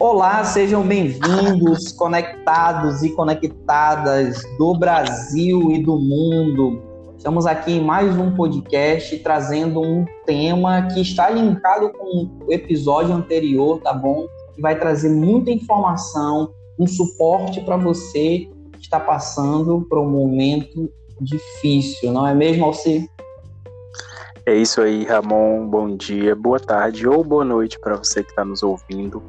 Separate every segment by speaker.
Speaker 1: Olá, sejam bem-vindos, conectados e conectadas do Brasil e do mundo. Estamos aqui em mais um podcast trazendo um tema que está linkado com o episódio anterior, tá bom? Que vai trazer muita informação, um suporte para você que está passando por um momento difícil, não é mesmo, Alcir?
Speaker 2: É isso aí, Ramon. Bom dia, boa tarde ou boa noite para você que está nos ouvindo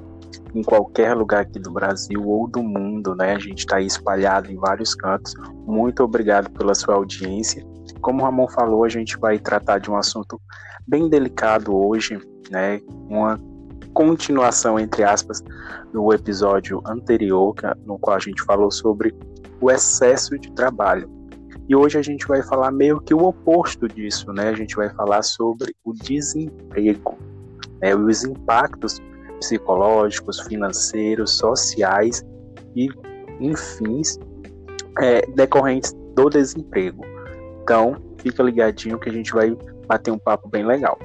Speaker 2: em qualquer lugar aqui do Brasil ou do mundo, né? A gente está espalhado em vários cantos. Muito obrigado pela sua audiência. Como o Ramon falou, a gente vai tratar de um assunto bem delicado hoje, né? Uma continuação, entre aspas, do episódio anterior, é no qual a gente falou sobre o excesso de trabalho. E hoje a gente vai falar meio que o oposto disso, né? A gente vai falar sobre o desemprego, né? os impactos psicológicos, financeiros, sociais e, enfim, é, decorrentes do desemprego. Então, fica ligadinho que a gente vai bater um papo bem legal.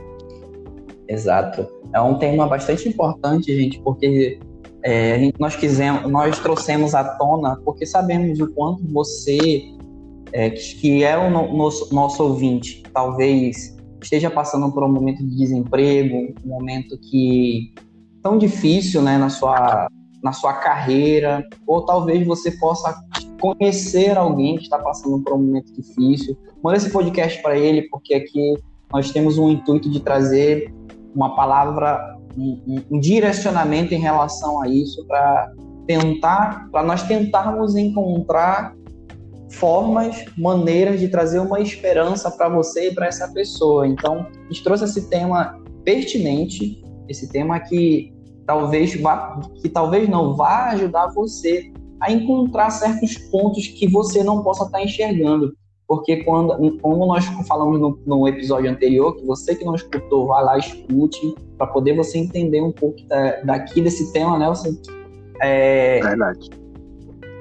Speaker 1: Exato. É um tema bastante importante, gente, porque é, nós quisemos, nós trouxemos à tona, porque sabemos o quanto você, é, que é o nosso, nosso ouvinte, talvez esteja passando por um momento de desemprego, um momento que tão difícil, né, na sua na sua carreira, ou talvez você possa conhecer alguém que está passando por um momento difícil. Manda esse podcast para ele, porque aqui nós temos um intuito de trazer uma palavra, um, um, um direcionamento em relação a isso para tentar, para nós tentarmos encontrar formas, maneiras de trazer uma esperança para você e para essa pessoa. Então, a gente trouxe esse tema pertinente, esse tema que talvez vá, que talvez não vá ajudar você a encontrar certos pontos que você não possa estar enxergando. Porque quando, como nós falamos no, no episódio anterior, que você que não escutou, vá lá, escute, para poder você entender um pouco da, daqui desse tema, Nelson. Né,
Speaker 2: é, Verdade.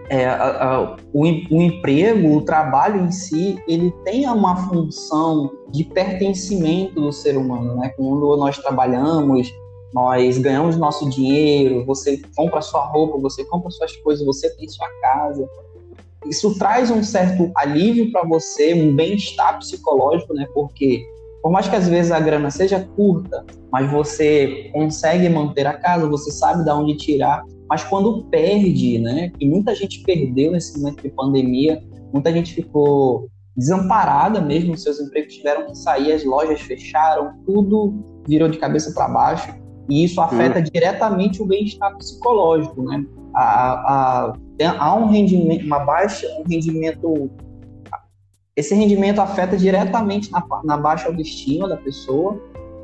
Speaker 1: É, a, a, o, o emprego, o trabalho em si, ele tem uma função de pertencimento do ser humano, né? Quando nós trabalhamos, nós ganhamos nosso dinheiro, você compra sua roupa, você compra suas coisas, você tem sua casa. Isso traz um certo alívio para você, um bem-estar psicológico, né? Porque por mais que às vezes a grana seja curta, mas você consegue manter a casa, você sabe de onde tirar. Mas quando perde, né? E muita gente perdeu nesse momento de pandemia, muita gente ficou desamparada mesmo, seus empregos tiveram que sair, as lojas fecharam, tudo virou de cabeça para baixo. E isso afeta hum. diretamente o bem-estar psicológico, né? A, a, há um rendimento, uma baixa, um rendimento. Esse rendimento afeta diretamente na, na baixa autoestima da pessoa,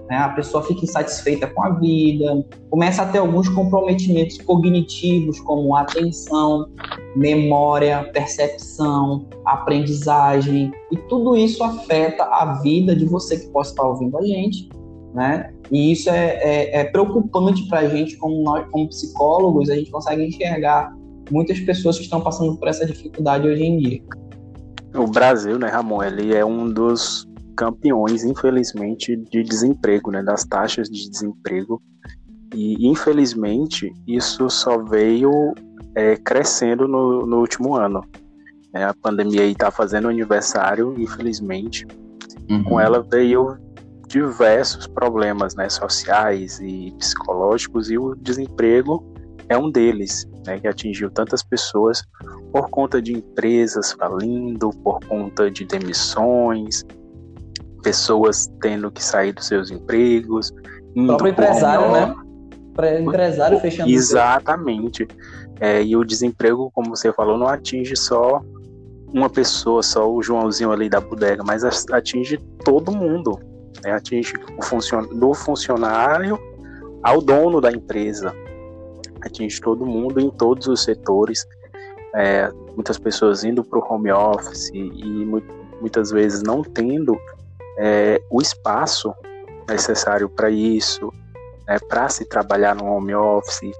Speaker 1: né? A pessoa fica insatisfeita com a vida, começa a ter alguns comprometimentos cognitivos, como atenção, memória, percepção, aprendizagem, e tudo isso afeta a vida de você que possa estar ouvindo a gente né? E isso é, é, é preocupante para a gente, como nós, como psicólogos, a gente consegue enxergar muitas pessoas que estão passando por essa dificuldade hoje em dia.
Speaker 2: O Brasil, né, Ramon, ele é um dos campeões, infelizmente, de desemprego, né, das taxas de desemprego. E, infelizmente, isso só veio é, crescendo no, no, último ano. É, a pandemia está fazendo aniversário, infelizmente. Uhum. Com ela veio diversos problemas né, sociais e psicológicos, e o desemprego é um deles, né, que atingiu tantas pessoas por conta de empresas falindo, por conta de demissões, pessoas tendo que sair dos seus empregos.
Speaker 1: O próprio empresário, né? Empresário fechando.
Speaker 2: Exatamente. É, e o desemprego, como você falou, não atinge só uma pessoa, só o Joãozinho ali da bodega, mas atinge todo mundo né? atinge o funcion do funcionário ao dono da empresa, atinge todo mundo em todos os setores. É, muitas pessoas indo para o home office e muitas vezes não tendo é, o espaço necessário para isso, né, para se trabalhar no home office,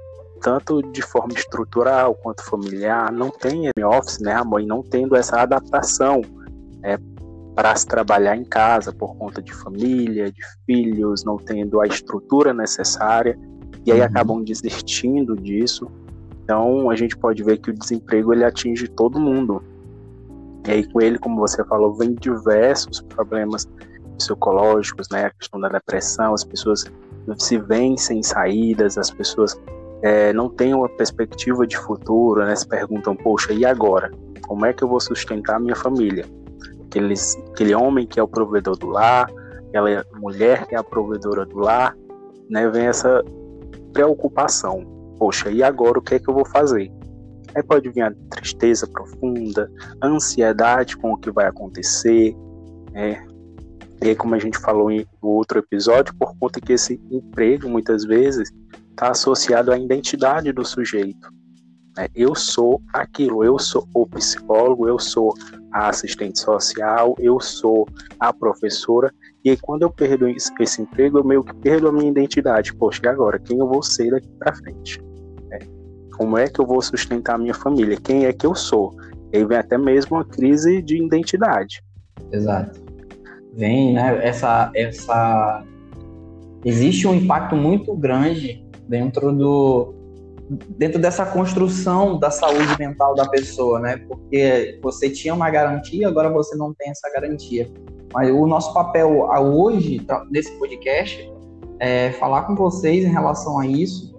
Speaker 2: tanto de forma estrutural quanto familiar, não tem home office, né, a mãe não tendo essa adaptação é, para se trabalhar em casa por conta de família, de filhos, não tendo a estrutura necessária. e aí uhum. acabam desistindo disso. Então a gente pode ver que o desemprego ele atinge todo mundo. E aí com ele, como você falou, vem diversos problemas psicológicos, né? A questão da depressão, as pessoas se veem sem saídas, as pessoas é, não têm uma perspectiva de futuro, né? Se perguntam, poxa, e agora? Como é que eu vou sustentar a minha família? Aqueles, aquele homem que é o provedor do lar, aquela mulher que é a provedora do lar, né? Vem essa preocupação. Poxa, e agora o que é que eu vou fazer? Aí pode vir a tristeza profunda, ansiedade com o que vai acontecer, né? E aí, como a gente falou em outro episódio, por conta que esse emprego muitas vezes está associado à identidade do sujeito. Né? Eu sou aquilo, eu sou o psicólogo, eu sou a assistente social, eu sou a professora. E aí, quando eu perdo esse, emprego, eu meio que perdo a minha identidade. Poxa, e agora? Quem eu vou ser daqui para frente? Né? Como é que eu vou sustentar a minha família? Quem é que eu sou? E aí vem até mesmo uma crise de identidade.
Speaker 1: Exato vem, né, essa, essa existe um impacto muito grande dentro do dentro dessa construção da saúde mental da pessoa, né? Porque você tinha uma garantia, agora você não tem essa garantia. Mas o nosso papel hoje nesse podcast é falar com vocês em relação a isso,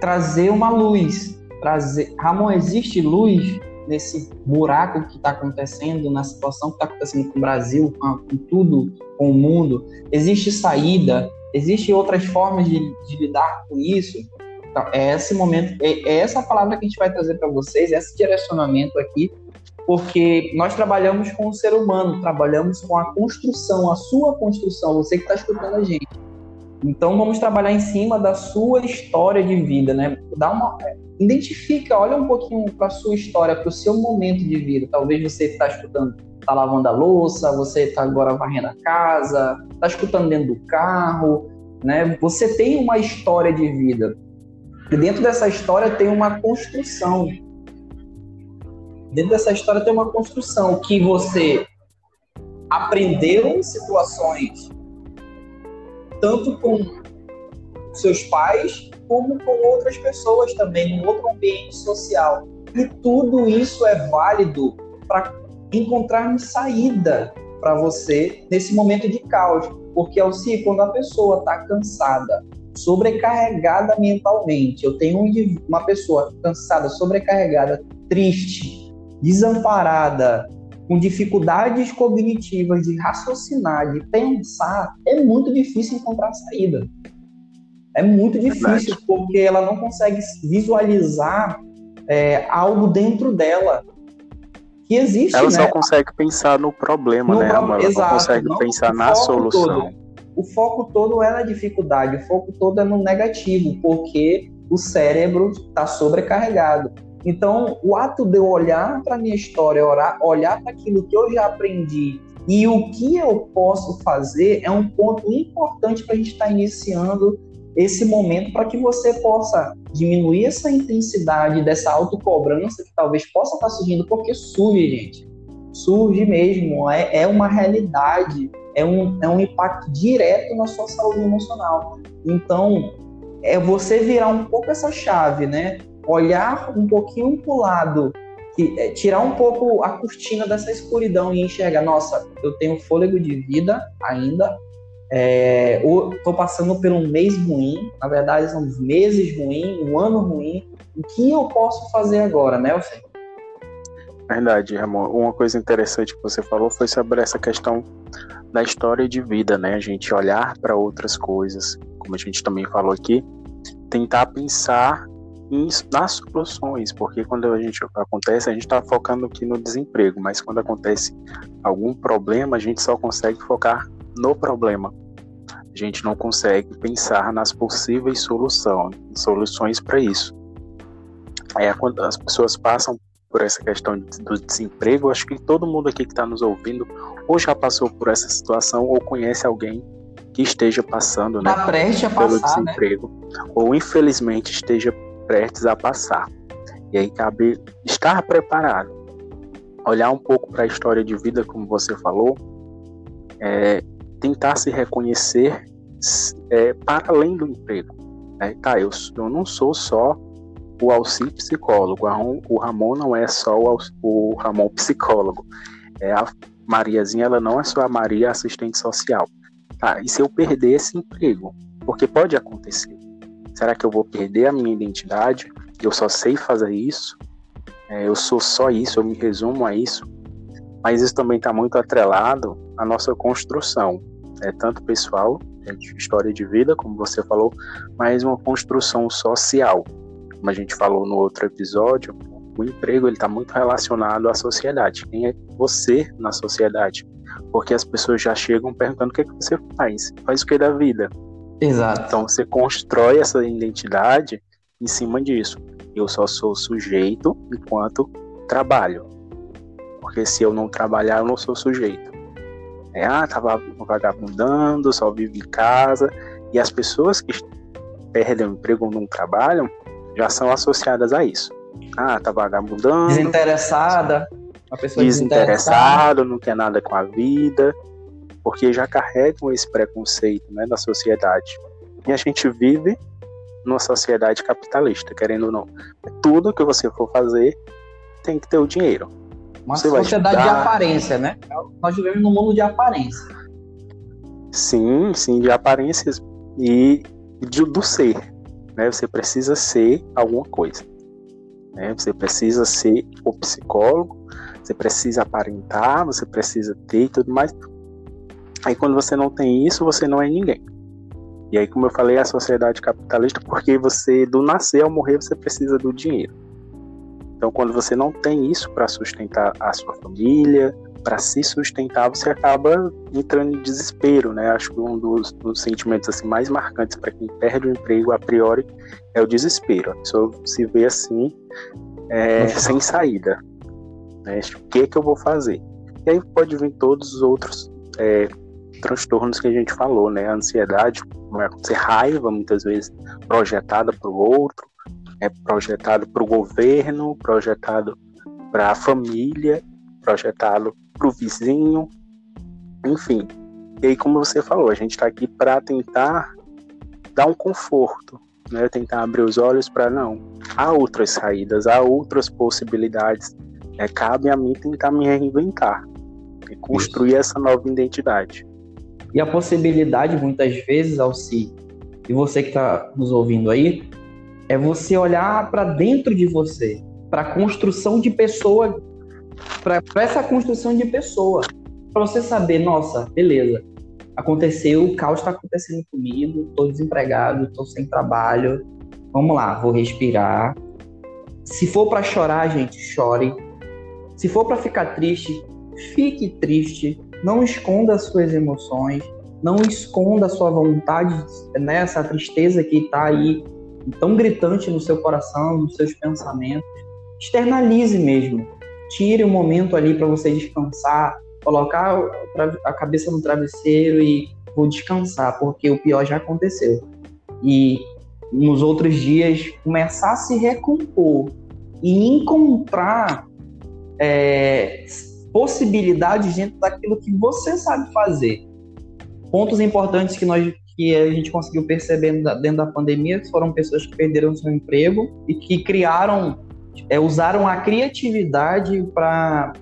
Speaker 1: trazer uma luz, trazer, Ramon, existe luz nesse buraco que está acontecendo, na situação que está acontecendo com o Brasil, com, com, tudo, com o mundo? Existe saída? Existem outras formas de, de lidar com isso? Então, é esse momento, é, é essa palavra que a gente vai trazer para vocês, esse direcionamento aqui, porque nós trabalhamos com o ser humano, trabalhamos com a construção, a sua construção, você que está escutando a gente. Então vamos trabalhar em cima da sua história de vida, né? Dá uma, identifica, olha um pouquinho para a sua história, para o seu momento de vida. Talvez você está escutando, está lavando a louça, você está agora varrendo a casa, está escutando dentro do carro, né? Você tem uma história de vida. E dentro dessa história tem uma construção. Dentro dessa história tem uma construção que você aprendeu em situações tanto com seus pais como com outras pessoas também, num outro ambiente social. E tudo isso é válido para encontrar saída para você nesse momento de caos. Porque, Alci, quando a pessoa está cansada, sobrecarregada mentalmente, eu tenho uma pessoa cansada, sobrecarregada, triste, desamparada, com dificuldades cognitivas de raciocinar, de pensar, é muito difícil encontrar saída. É muito difícil, porque ela não consegue visualizar é, algo dentro dela que existe.
Speaker 2: Ela
Speaker 1: né?
Speaker 2: só consegue pensar no problema, no né? Pro... Ela Exato, não consegue não, pensar na solução.
Speaker 1: Todo, o foco todo é na dificuldade, o foco todo é no negativo, porque o cérebro está sobrecarregado. Então, o ato de eu olhar para a minha história, olhar para aquilo que eu já aprendi e o que eu posso fazer é um ponto importante para a gente estar tá iniciando esse momento para que você possa diminuir essa intensidade dessa autocobrança que talvez possa estar tá surgindo, porque surge, gente. Surge mesmo, é, é uma realidade, é um, é um impacto direto na sua saúde emocional. Então, é você virar um pouco essa chave, né? olhar um pouquinho para o lado, é, tirar um pouco a cortina dessa escuridão e enxergar, nossa, eu tenho fôlego de vida ainda, estou é, passando por um mês ruim, na verdade são meses ruins, um ano ruim, o que eu posso fazer agora, né, Alceu?
Speaker 2: Verdade, Ramon. Uma coisa interessante que você falou foi sobre essa questão da história de vida, né? A gente olhar para outras coisas, como a gente também falou aqui, tentar pensar nas soluções, porque quando a gente acontece, a gente está focando aqui no desemprego, mas quando acontece algum problema, a gente só consegue focar no problema. A gente não consegue pensar nas possíveis soluções, soluções para isso. Aí quando as pessoas passam por essa questão do desemprego, acho que todo mundo aqui que está nos ouvindo ou já passou por essa situação ou conhece alguém que esteja passando, né,
Speaker 1: tá pelo passar,
Speaker 2: né? desemprego, né? ou infelizmente esteja prestes a passar. E aí cabe estar preparado, olhar um pouco para a história de vida, como você falou, é, tentar se reconhecer é, para além do emprego. É, tá, eu, eu não sou só o Alci psicólogo, o Ramon não é só o, o Ramon psicólogo. É a Mariazinha, ela não é só a Maria assistente social. Tá, e se eu perder esse emprego? Porque pode acontecer. Será que eu vou perder a minha identidade? Eu só sei fazer isso? É, eu sou só isso, eu me resumo a isso? Mas isso também está muito atrelado à nossa construção, é tanto pessoal, é de história de vida, como você falou, mas uma construção social. Como a gente falou no outro episódio, o emprego ele está muito relacionado à sociedade. Quem é você na sociedade? Porque as pessoas já chegam perguntando o que, é que você faz, faz o que da vida.
Speaker 1: Exato.
Speaker 2: Então você constrói essa identidade em cima disso. Eu só sou sujeito enquanto trabalho. Porque se eu não trabalhar, eu não sou sujeito. É, ah, tava vagabundando, só vive em casa. E as pessoas que perdem o emprego ou não trabalham já são associadas a isso. Ah, tá vagabundando.
Speaker 1: Desinteressada.
Speaker 2: Uma pessoa desinteressada, não quer nada com a vida. Porque já carregam esse preconceito né, da sociedade. E a gente vive numa sociedade capitalista, querendo ou não. Tudo que você for fazer tem que ter o dinheiro.
Speaker 1: Uma você sociedade de aparência, né? Nós vivemos num mundo de aparência.
Speaker 2: Sim, sim, de aparências e de, do ser. Né? Você precisa ser alguma coisa. Né? Você precisa ser o psicólogo, você precisa aparentar, você precisa ter e tudo mais. Aí quando você não tem isso, você não é ninguém. E aí, como eu falei, a sociedade capitalista, porque você, do nascer ao morrer, você precisa do dinheiro. Então, quando você não tem isso para sustentar a sua família, para se sustentar, você acaba entrando em desespero, né? Acho que um dos, dos sentimentos assim mais marcantes para quem perde o emprego a priori é o desespero. A pessoa se vê assim, é, sem saída. Né? O que é que eu vou fazer? E aí pode vir todos os outros é, transtornos que a gente falou, né? A ansiedade, vai acontecer raiva, muitas vezes projetada para o outro, é projetado para o governo, projetado para a família, projetado para o vizinho, enfim. E aí, como você falou, a gente está aqui para tentar dar um conforto, né? tentar abrir os olhos para não. Há outras saídas, há outras possibilidades. É, cabe a mim tentar me reinventar e construir Isso. essa nova identidade.
Speaker 1: E a possibilidade, muitas vezes, Alci, e você que está nos ouvindo aí, é você olhar para dentro de você, para a construção de pessoa, para essa construção de pessoa, para você saber, nossa, beleza, aconteceu, o caos está acontecendo comigo, estou desempregado, estou sem trabalho, vamos lá, vou respirar. Se for para chorar, gente, chore. Se for para ficar triste, fique triste. Não esconda as suas emoções, não esconda a sua vontade, nessa né, tristeza que está aí tão gritante no seu coração, nos seus pensamentos. Externalize mesmo. Tire um momento ali para você descansar, colocar a cabeça no travesseiro e vou descansar, porque o pior já aconteceu. E nos outros dias começar a se recompor e encontrar é, possibilidades dentro daquilo que você sabe fazer. Pontos importantes que nós que a gente conseguiu perceber dentro da pandemia foram pessoas que perderam seu emprego e que criaram, é, usaram a criatividade para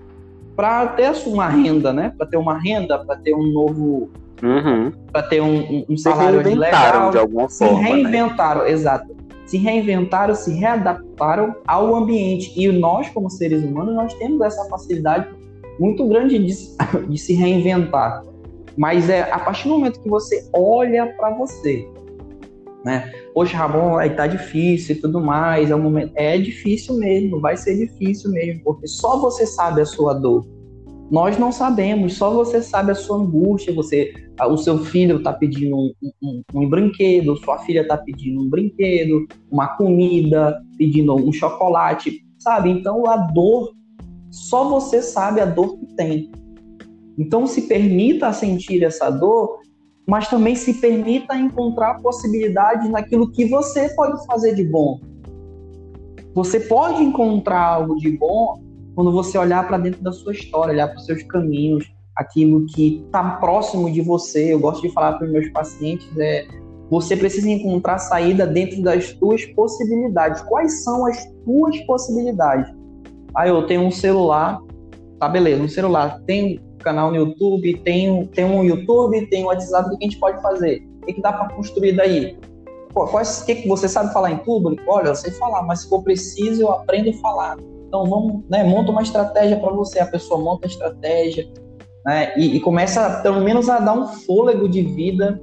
Speaker 1: para ter uma renda, né? Para ter uma renda, para ter um novo, uhum. para ter um, um salário
Speaker 2: se legal, de alguma forma.
Speaker 1: Se né? reinventaram, né? exato. Se reinventaram, se readaptaram ao ambiente. E nós, como seres humanos, nós temos essa facilidade muito grande de, de se reinventar. Mas é a partir do momento que você olha para você, né? Poxa, Ramon, aí tá difícil e tudo mais, é um momento, é difícil mesmo, vai ser difícil mesmo, porque só você sabe a sua dor. Nós não sabemos, só você sabe a sua angústia, você, o seu filho está pedindo um, um, um, brinquedo, sua filha está pedindo um brinquedo, uma comida, pedindo um chocolate, sabe? Então a dor, só você sabe a dor que tem. Então, se permita sentir essa dor, mas também se permita encontrar possibilidades naquilo que você pode fazer de bom. Você pode encontrar algo de bom quando você olhar para dentro da sua história, olhar para os seus caminhos, aquilo que está próximo de você. Eu gosto de falar para os meus pacientes é você precisa encontrar saída dentro das tuas possibilidades. Quais são as tuas possibilidades? Ah, eu tenho um celular, tá beleza, um celular, tem canal no YouTube, tem, tem um YouTube, tem um WhatsApp, o que a gente pode fazer? O que, dá para construir daí? Quais, que, que você sabe falar em público? Olha, eu sei falar, mas se for preciso, eu aprendo a falar. Então vamos, né, monta uma estratégia para você, a pessoa monta a estratégia, né, e, e começa pelo menos a dar um fôlego de vida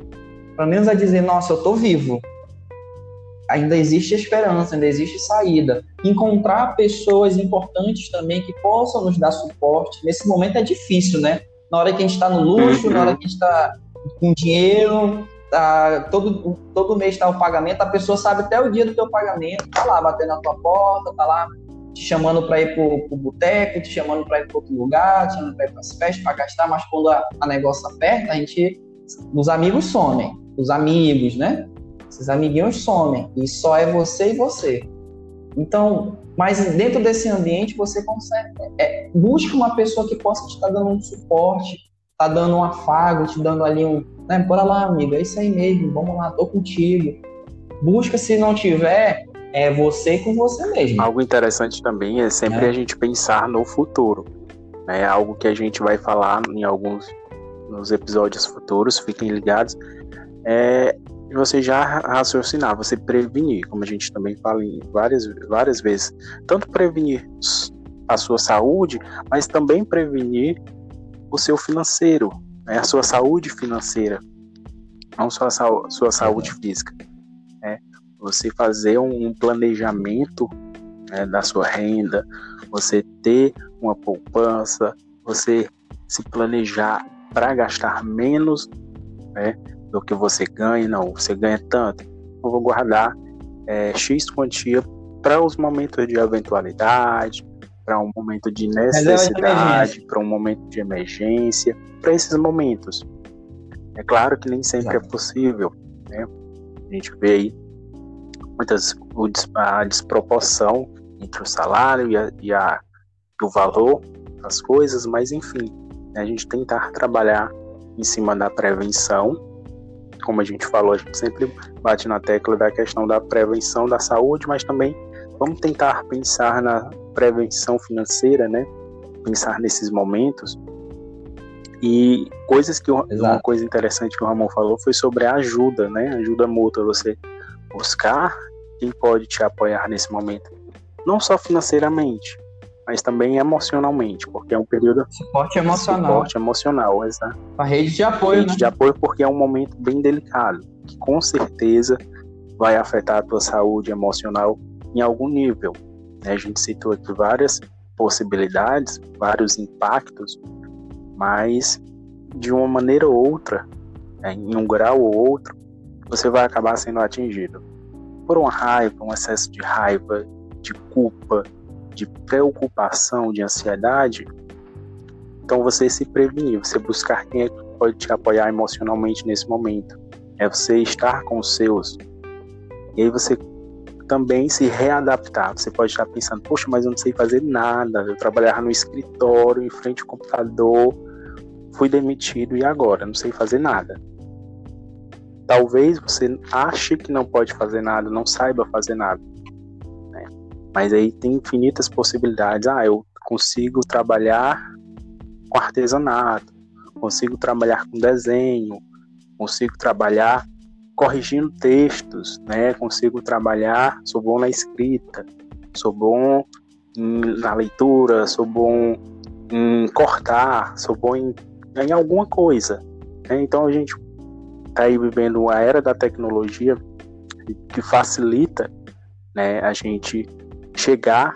Speaker 1: pelo menos a dizer, nossa, eu estou vivo. Ainda existe esperança, ainda existe saída. Encontrar pessoas importantes também que possam nos dar suporte. Nesse momento é difícil, né? Na hora que a gente está no luxo, na hora que a gente está com dinheiro, tá, todo, todo mês está o pagamento, a pessoa sabe até o dia do teu pagamento, tá lá batendo na tua porta, tá lá te chamando para ir pro, pro boteco, te chamando para ir para outro lugar, te chamando para ir para as festas, para gastar, mas quando a, a negócio aperta, a gente, os amigos somem os amigos, né? Esses amiguinhos somem e só é você e você. Então, mas dentro desse ambiente você consegue. É, busca uma pessoa que possa te estar dando um suporte, tá dando um afago, te dando ali um. Né, bora lá, amigo, é isso aí mesmo, vamos lá, tô contigo. Busca, se não tiver, é você com você mesmo.
Speaker 2: Algo interessante também é sempre é. a gente pensar no futuro. É algo que a gente vai falar em alguns nos episódios futuros, fiquem ligados é você já raciocinar, você prevenir, como a gente também fala várias, várias vezes. Tanto prevenir a sua saúde, mas também prevenir o seu financeiro, né? a sua saúde financeira, não só a sua saúde física. Né? Você fazer um planejamento né, da sua renda, você ter uma poupança, você se planejar para gastar menos, né? Do que você ganha, não, você ganha tanto, eu vou guardar é, X quantia para os momentos de eventualidade, para um momento de necessidade, para um momento de emergência, para esses momentos. É claro que nem sempre é Exato. é possível, né? A gente vê aí muitas a desproporção entre o salário e, a, e a, o valor das coisas, mas enfim, né? a gente tentar trabalhar em cima da prevenção como a gente falou, a gente sempre bate na tecla da questão da prevenção da saúde, mas também vamos tentar pensar na prevenção financeira, né? Pensar nesses momentos. E coisas que Exato. uma coisa interessante que o Ramon falou foi sobre a ajuda, né? Ajuda mútua, você buscar quem pode te apoiar nesse momento, não só financeiramente, mas também emocionalmente, porque é um período
Speaker 1: suporte emocional.
Speaker 2: Suporte emocional, exato.
Speaker 1: A rede de apoio,
Speaker 2: rede
Speaker 1: né?
Speaker 2: de apoio porque é um momento bem delicado, que com certeza vai afetar a tua saúde emocional em algum nível. Né? A gente citou aqui várias possibilidades, vários impactos, mas de uma maneira ou outra, né? em um grau ou outro, você vai acabar sendo atingido por uma raiva, um excesso de raiva, de culpa, de preocupação, de ansiedade, então você se prevenir, você buscar quem é que pode te apoiar emocionalmente nesse momento. É você estar com os seus. E aí você também se readaptar. Você pode estar pensando, poxa, mas eu não sei fazer nada. Eu trabalhava no escritório, em frente ao computador, fui demitido e agora? Não sei fazer nada. Talvez você ache que não pode fazer nada, não saiba fazer nada. Mas aí tem infinitas possibilidades. Ah, eu consigo trabalhar com artesanato, consigo trabalhar com desenho, consigo trabalhar corrigindo textos, né? Consigo trabalhar, sou bom na escrita, sou bom na leitura, sou bom em cortar, sou bom em, em alguma coisa. Né? Então a gente está aí vivendo a era da tecnologia que facilita né, a gente chegar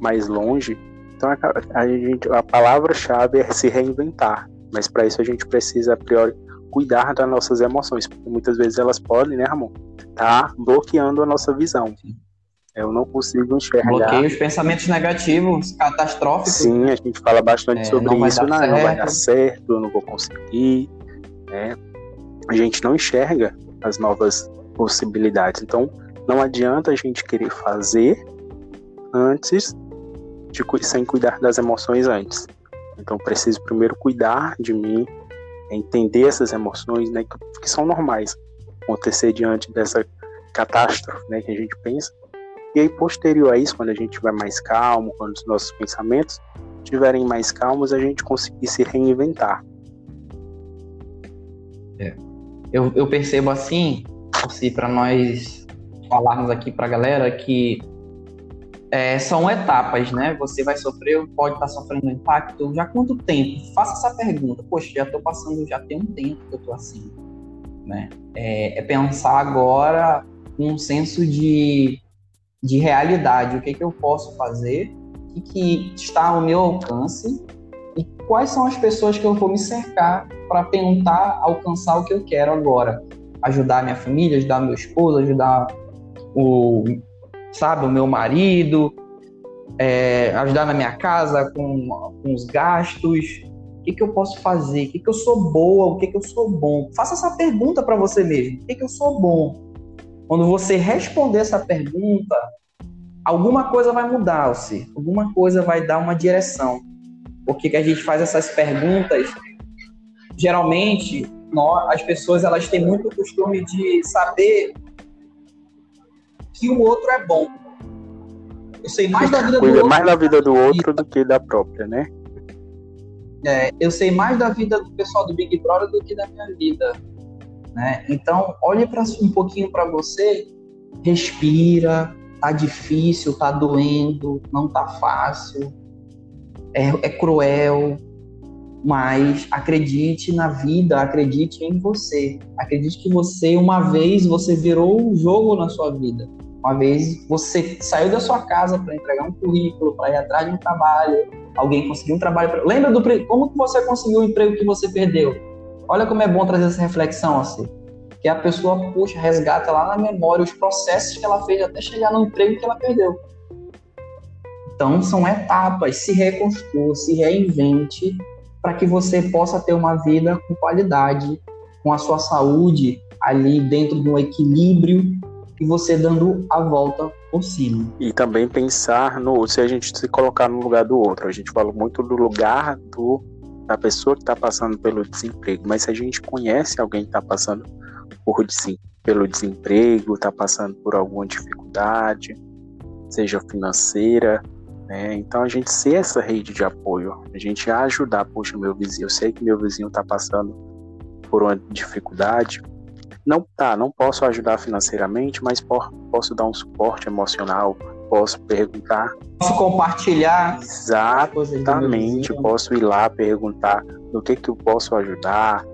Speaker 2: mais longe. Então a, a, gente, a palavra-chave é se reinventar, mas para isso a gente precisa a priori cuidar das nossas emoções, porque muitas vezes elas podem, né, Ramon, tá bloqueando a nossa visão. Eu não consigo enxergar.
Speaker 1: Bloqueia os pensamentos negativos, catastróficos.
Speaker 2: Sim, a gente fala bastante é, sobre isso, não, não vai dar certo, eu não vou conseguir. Né? A gente não enxerga as novas possibilidades. Então, não adianta a gente querer fazer antes de sem cuidar das emoções antes. Então preciso primeiro cuidar de mim, entender essas emoções, né, que, que são normais. acontecer diante dessa catástrofe, né, que a gente pensa. E aí, posterior a isso, quando a gente estiver mais calmo, quando os nossos pensamentos estiverem mais calmos, a gente conseguir se reinventar.
Speaker 1: É. Eu, eu percebo assim, assim para nós falarmos aqui para a galera que é, são etapas, né? Você vai sofrer, pode estar tá sofrendo impacto. Já quanto tempo? Faça essa pergunta. Poxa, já estou passando, já tem um tempo que eu estou assim, né? É, é, pensar agora um senso de, de realidade. O que, que eu posso fazer? O que, que está ao meu alcance? E quais são as pessoas que eu vou me cercar para tentar alcançar o que eu quero agora? Ajudar minha família, ajudar meu esposo, ajudar o sabe, o meu marido, é, ajudar na minha casa com, com os gastos. O que, que eu posso fazer? O que, que eu sou boa? O que, que eu sou bom? Faça essa pergunta para você mesmo. O que, que eu sou bom? Quando você responder essa pergunta, alguma coisa vai mudar, você. Alguma coisa vai dar uma direção. Por que, que a gente faz essas perguntas? Geralmente, nós, as pessoas elas têm muito costume de saber que o outro é bom. Eu sei mais da vida do outro.
Speaker 2: mais da vida do outro do que da própria, né?
Speaker 1: É, eu sei mais da vida do pessoal do Big Brother do que da minha vida. Né? Então, olhe para um pouquinho para você, respira, tá difícil, tá doendo, não tá fácil, é, é cruel, mas acredite na vida, acredite em você, acredite que você uma vez você virou um jogo na sua vida. Uma vez você saiu da sua casa para entregar um currículo, para ir atrás de um trabalho, alguém conseguiu um trabalho. Pra... Lembra do como que você conseguiu o emprego que você perdeu? Olha como é bom trazer essa reflexão assim. Que a pessoa, puxa, resgata lá na memória os processos que ela fez até chegar no emprego que ela perdeu. Então, são etapas. Se reconstrua, se reinvente para que você possa ter uma vida com qualidade, com a sua saúde ali dentro de um equilíbrio e você dando a volta por cima.
Speaker 2: E também pensar no se a gente se colocar no lugar do outro. A gente fala muito do lugar do da pessoa que está passando pelo desemprego, mas se a gente conhece alguém que está passando por pelo desemprego, está passando por alguma dificuldade, seja financeira, né? então a gente ser essa rede de apoio, a gente ajudar, poxa, meu vizinho, eu sei que meu vizinho está passando por uma dificuldade, não tá, não posso ajudar financeiramente, mas posso dar um suporte emocional, posso perguntar.
Speaker 1: Posso compartilhar.
Speaker 2: Exatamente, posso ir lá perguntar no que que eu posso ajudar,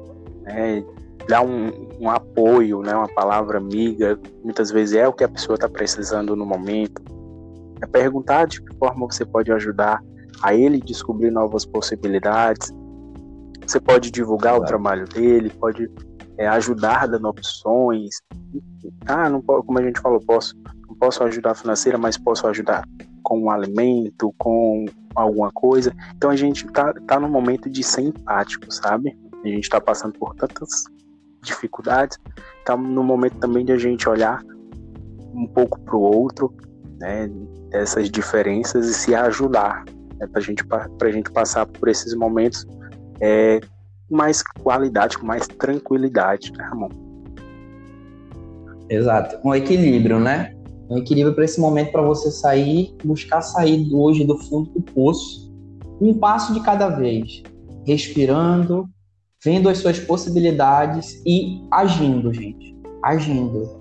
Speaker 2: né? dar um, um apoio, né? uma palavra amiga, muitas vezes é o que a pessoa está precisando no momento. É perguntar de que forma você pode ajudar a ele descobrir novas possibilidades. Você pode divulgar claro. o trabalho dele, pode é, ajudar dando opções. Ah, não, como a gente falou, posso, não posso ajudar financeira, mas posso ajudar com um alimento, com alguma coisa. Então a gente tá, tá no momento de ser empático, sabe? A gente está passando por tantas dificuldades, tá no momento também de a gente olhar um pouco para o outro, né? Essas diferenças e se ajudar, né, para gente, a gente passar por esses momentos é, com mais qualidade, com mais tranquilidade, né, Ramon?
Speaker 1: Exato, um equilíbrio, né? Um equilíbrio para esse momento para você sair, buscar sair hoje do fundo do poço, um passo de cada vez, respirando, vendo as suas possibilidades e agindo, gente, agindo,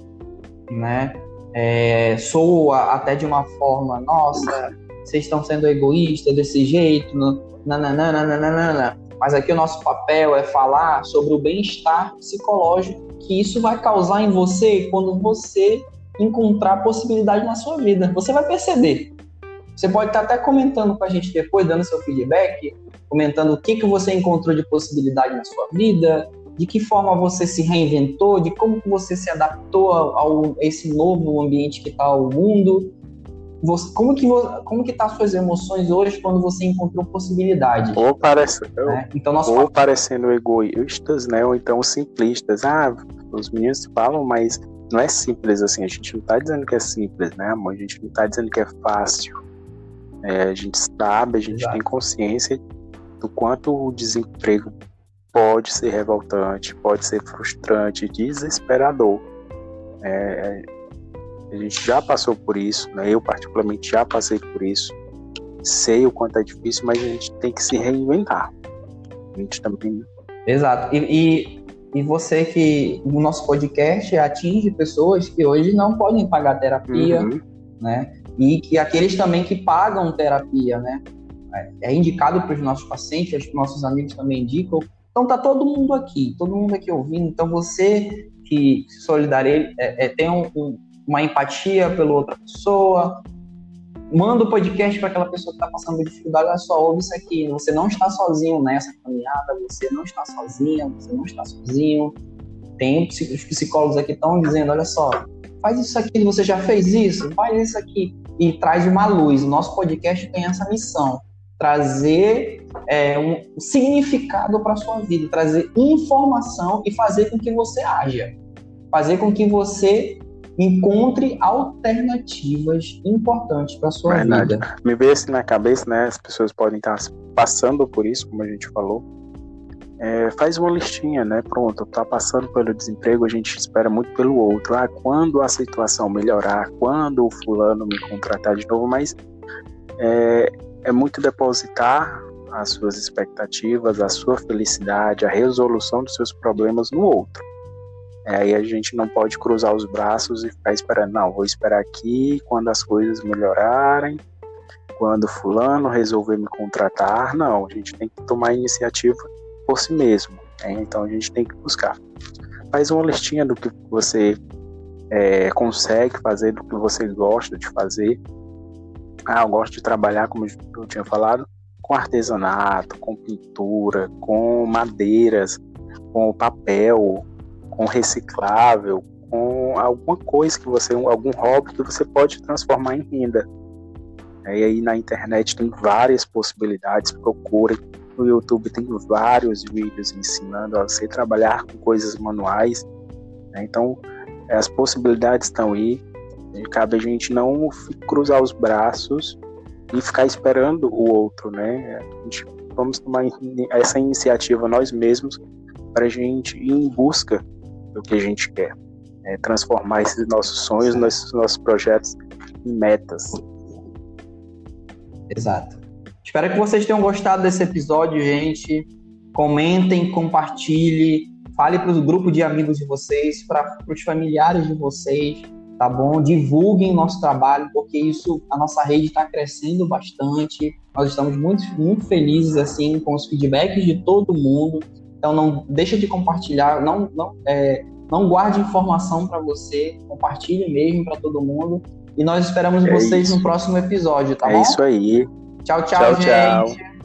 Speaker 1: né? É, sou até de uma forma, nossa, vocês estão sendo egoístas desse jeito, nananana, mas aqui o nosso papel é falar sobre o bem-estar psicológico que isso vai causar em você quando você encontrar possibilidade na sua vida. Você vai perceber. Você pode estar até comentando com a gente depois, dando seu feedback, comentando o que, que você encontrou de possibilidade na sua vida, de que forma você se reinventou, de como você se adaptou ao, a esse novo ambiente que está o mundo. Você, como que como que tá suas emoções hoje quando você encontrou possibilidade?
Speaker 2: Ou parece, né? então ou parecendo egoístas, né? Ou então simplistas. Ah, os meninos falam, mas não é simples assim. A gente não tá dizendo que é simples, né, amor? A gente não tá dizendo que é fácil. É, a gente sabe, a gente Exato. tem consciência do quanto o desemprego pode ser revoltante, pode ser frustrante, desesperador. É, a gente já passou por isso, né? eu particularmente já passei por isso. Sei o quanto é difícil, mas a gente tem que se reinventar. A gente também.
Speaker 1: Exato. E, e, e você que o nosso podcast atinge pessoas que hoje não podem pagar terapia, uhum. né? E que aqueles também que pagam terapia, né? É indicado para os nossos pacientes, acho que nossos amigos também indicam. Então tá todo mundo aqui, todo mundo aqui ouvindo. Então você que se solidaria, é, é, tem um, um, uma empatia pela outra pessoa, manda o podcast para aquela pessoa que está passando dificuldade, olha só, ouve isso aqui, você não está sozinho nessa caminhada, você não está sozinha, você não está sozinho. Tem os psicólogos aqui estão dizendo, olha só, faz isso aqui, você já fez isso, faz isso aqui. E traz uma luz. O nosso podcast tem essa missão, trazer é, um significado para sua vida, trazer informação e fazer com que você haja, fazer com que você encontre alternativas importantes para sua Verdade. vida.
Speaker 2: Me veio assim na cabeça, né? As pessoas podem estar passando por isso, como a gente falou. É, faz uma listinha, né? Pronto, tá passando pelo desemprego, a gente espera muito pelo outro. Ah, quando a situação melhorar, quando o fulano me contratar de novo, mas é, é muito depositar as suas expectativas, a sua felicidade, a resolução dos seus problemas no outro. É, aí a gente não pode cruzar os braços e ficar esperando, não, vou esperar aqui quando as coisas melhorarem, quando fulano resolver me contratar, não, a gente tem que tomar iniciativa por si mesmo, né? então a gente tem que buscar. Faz uma listinha do que você é, consegue fazer, do que você gosta de fazer. Ah, eu gosto de trabalhar, como eu tinha falado, com artesanato, com pintura, com madeiras, com papel, com reciclável, com alguma coisa que você, algum hobby que você pode transformar em renda. E aí na internet tem várias possibilidades, procure. No YouTube tem vários vídeos ensinando a você trabalhar com coisas manuais. Né? Então as possibilidades estão aí. Cabe a gente não cruzar os braços e ficar esperando o outro, né? A gente vamos tomar essa iniciativa nós mesmos para a gente ir em busca do que a gente quer. É transformar esses nossos sonhos, nossos, nossos projetos em metas.
Speaker 1: Exato. Espero que vocês tenham gostado desse episódio, gente. Comentem, compartilhem, fale para o grupo de amigos de vocês, para os familiares de vocês, tá bom? Divulguem o nosso trabalho, porque isso, a nossa rede está crescendo bastante. Nós estamos muito, muito felizes assim com os feedbacks de todo mundo. Então não deixa de compartilhar, não, não, é, não guarde informação para você, compartilhe mesmo para todo mundo. E nós esperamos é vocês isso. no próximo episódio, tá
Speaker 2: é
Speaker 1: bom? É
Speaker 2: isso aí.
Speaker 1: Tchau, tchau, tchau gente. Tchau.